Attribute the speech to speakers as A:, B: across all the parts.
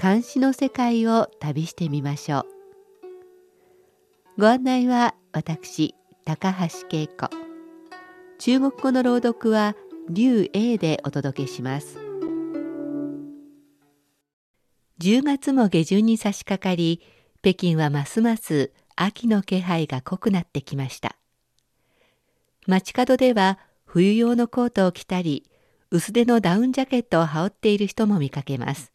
A: 監視の世界を旅してみましょう。ご案内は私高橋恵子。中国語の朗読は劉英でお届けします。10月も下旬に差し掛かり北京はますます秋の気配が濃くなってきました。街角では冬用のコートを着たり薄手のダウンジャケットを羽織っている人も見かけます。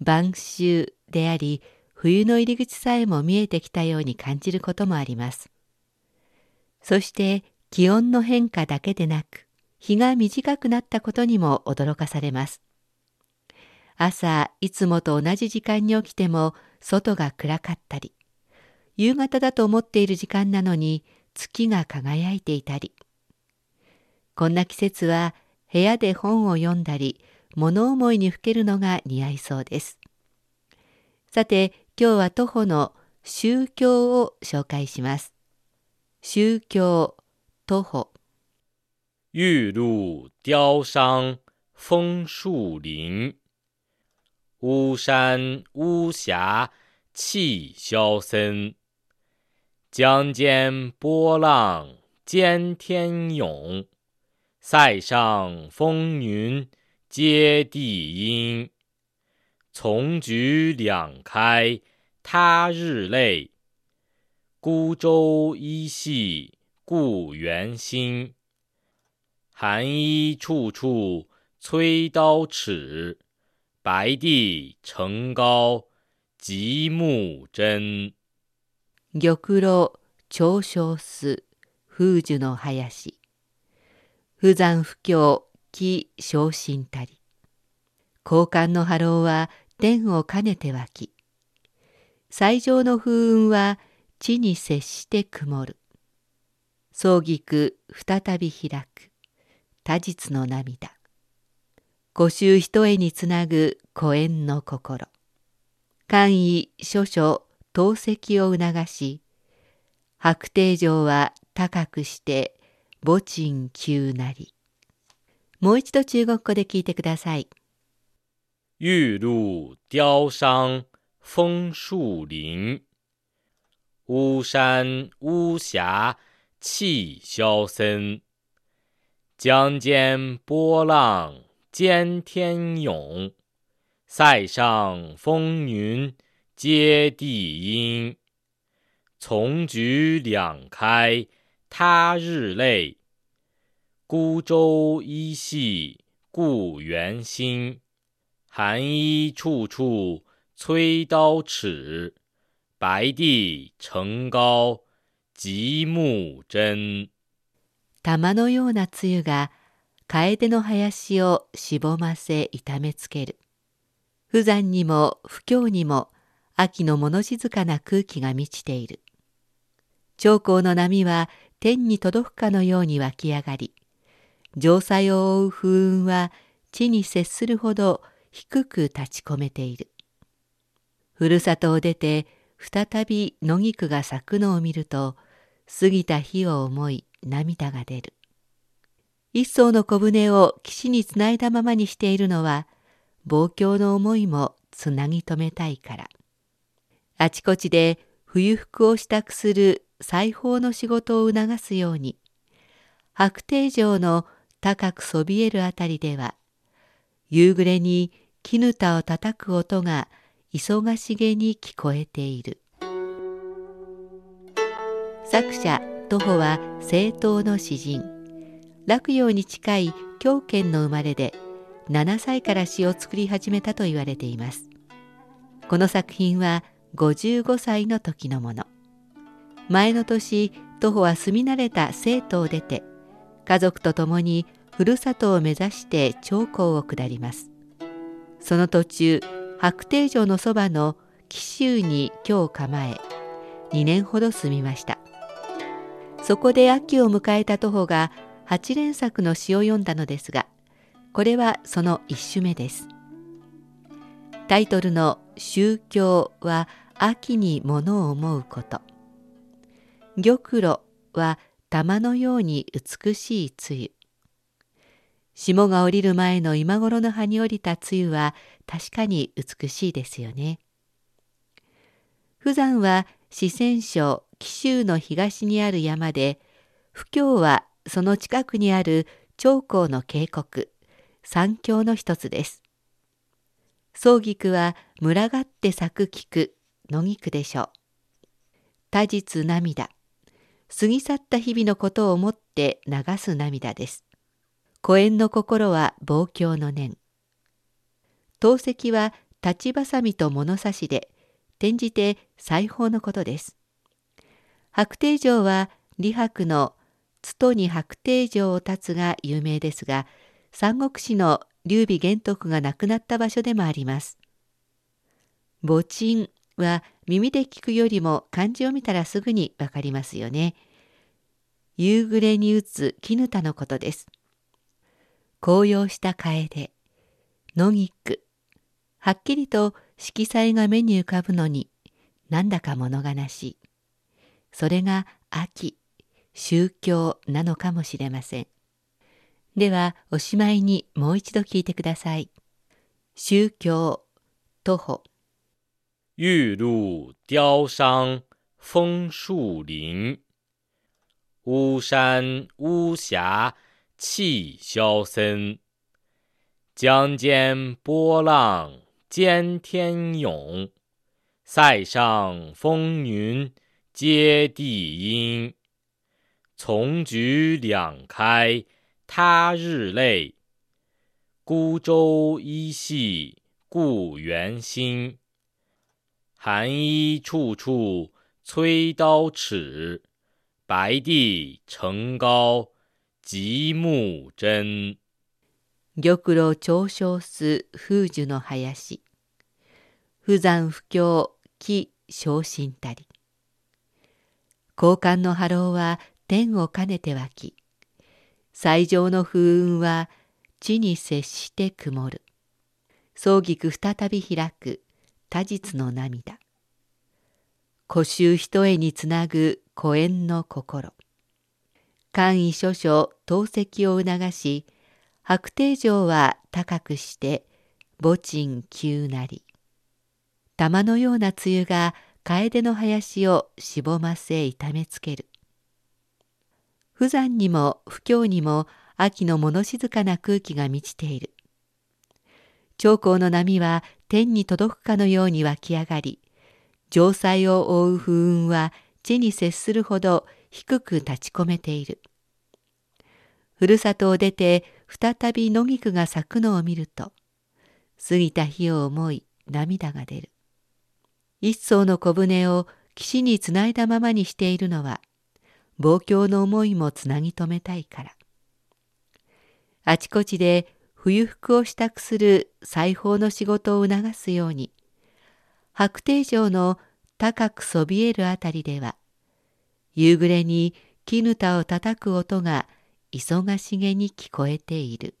A: 晩秋であり冬の入り口さえも見えてきたように感じることもあります。そして気温の変化だけでなく日が短くなったことにも驚かされます。朝いつもと同じ時間に起きても外が暗かったり夕方だと思っている時間なのに月が輝いていたり。こんな季節は部屋で本を読んだり物思いにふけるのが似合いそうです。さて今日は徒歩の宗教を紹介します。宗教徒歩。
B: 玉露凋伤枫树林。巫山巫峡气萧森，江间波浪兼天涌，塞上风云。接地阴。丛菊两开他日泪，孤舟依系故园心。寒衣处处催刀尺。白帝城高极目真。
A: 玉露長生巣風樹の林不山不況気昇進たり。交換の波浪は天を兼ねて湧き最上の風雲は地に接して曇る。葬儀句再び開く。多日の涙。五周一重につなぐ古縁の心。官位諸書透析を促し白帝城は高くして墓沈急なり。もう一度中国語で聞いてください
B: 玉露凋伤枫树林巫山巫峡气萧森江间波浪兼天涌，塞上风云接地阴。丛菊两开他日泪，孤舟依系故园心。寒衣处处催刀尺，白帝城高极目真。
A: 玉のような露が楓の林をしぼませ痛めつける。不山にも不況にも秋の物静かな空気が満ちている。長江の波は天に届くかのように湧き上がり、城塞を覆う風雲は地に接するほど低く立ち込めている。ふるさとを出て再び野菊が咲くのを見ると、過ぎた日を思い涙が出る。一艘の小舟を岸につないだままにしているのは望郷の思いもつなぎ止めたいからあちこちで冬服を支度する裁縫の仕事を促すように白帝城の高くそびえるあたりでは夕暮れに絹田をたたく音が忙しげに聞こえている。作者徒歩は政党の詩人。洛陽に近い狂犬の生まれで7歳から詩を作り始めたと言われています。この作品は55歳の時のもの。前の年徒歩は住み慣れた生徒を出て家族と共にふるさとを目指して長江を下ります。その途中白帝城のそばの紀州に居を構え2年ほど住みました。そこで秋を迎えた徒歩が八連作の詩を読んだのですがこれはその一首目です。タイトルの「宗教」は秋に物を思うこと。玉露は玉のように美しい梅雨霜が降りる前の今頃の葉に降りた梅雨は確かに美しいですよね。富山は四川省紀州の東にある山で、不教はその近くにある長江の渓谷、三峡の一つです。葬菊は群がって咲く菊、野菊でしょう。多日涙、過ぎ去った日々のことを思って流す涙です。古縁の心は望郷の念。陶石は立ちばさみと物差しで、転じて裁縫のことです。白帝城は李白の津戸に白帝城を立つが有名ですが、三国志の劉備玄徳が亡くなった場所でもあります。墓沈は耳で聞くよりも漢字を見たらすぐにわかりますよね。夕暮れに打つ絹田のことです。紅葉した楓、野菊、はっきりと色彩が目に浮かぶのに、なんだか物悲しい。それが秋、宗教なのかもしれません。では、おしまいにもう一度聞いてください。宗教、徒歩。
B: 玉露凋伤枫树林，巫山巫峡气萧森。江间波浪。兼天涌，塞上风云接地阴。丛菊两开他日泪，孤舟一系故园心。寒衣处处催刀尺，白帝城高极目真。
A: 玉露長生す風樹の林。不山不況木昇進たり。交換の波浪は天を兼ねて湧き、最上の風雲は地に接して曇る。葬菊再び開く多日の涙。古衆一重につなぐ古縁の心。簡易諸々透析を促し、白帝城は高くして墓沈急なり。玉のような梅雨が楓の林をしぼませ痛めつける。不山にも不況にも秋の物静かな空気が満ちている。長江の波は天に届くかのように湧き上がり、城塞を覆う風雲は地に接するほど低く立ち込めている。ふるさとを出て再び野菊が咲くのを見ると、過ぎた日を思い涙が出る。一層の小舟を岸につないだままにしているのは、望郷の思いもつなぎ止めたいから。あちこちで冬服を支度する裁縫の仕事を促すように、白帝城の高くそびえるあたりでは、夕暮れに絹田を叩く音が忙しげに聞こえている。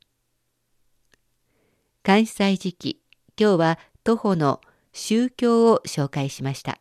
A: 関西時期、今日は徒歩の宗教を紹介しました。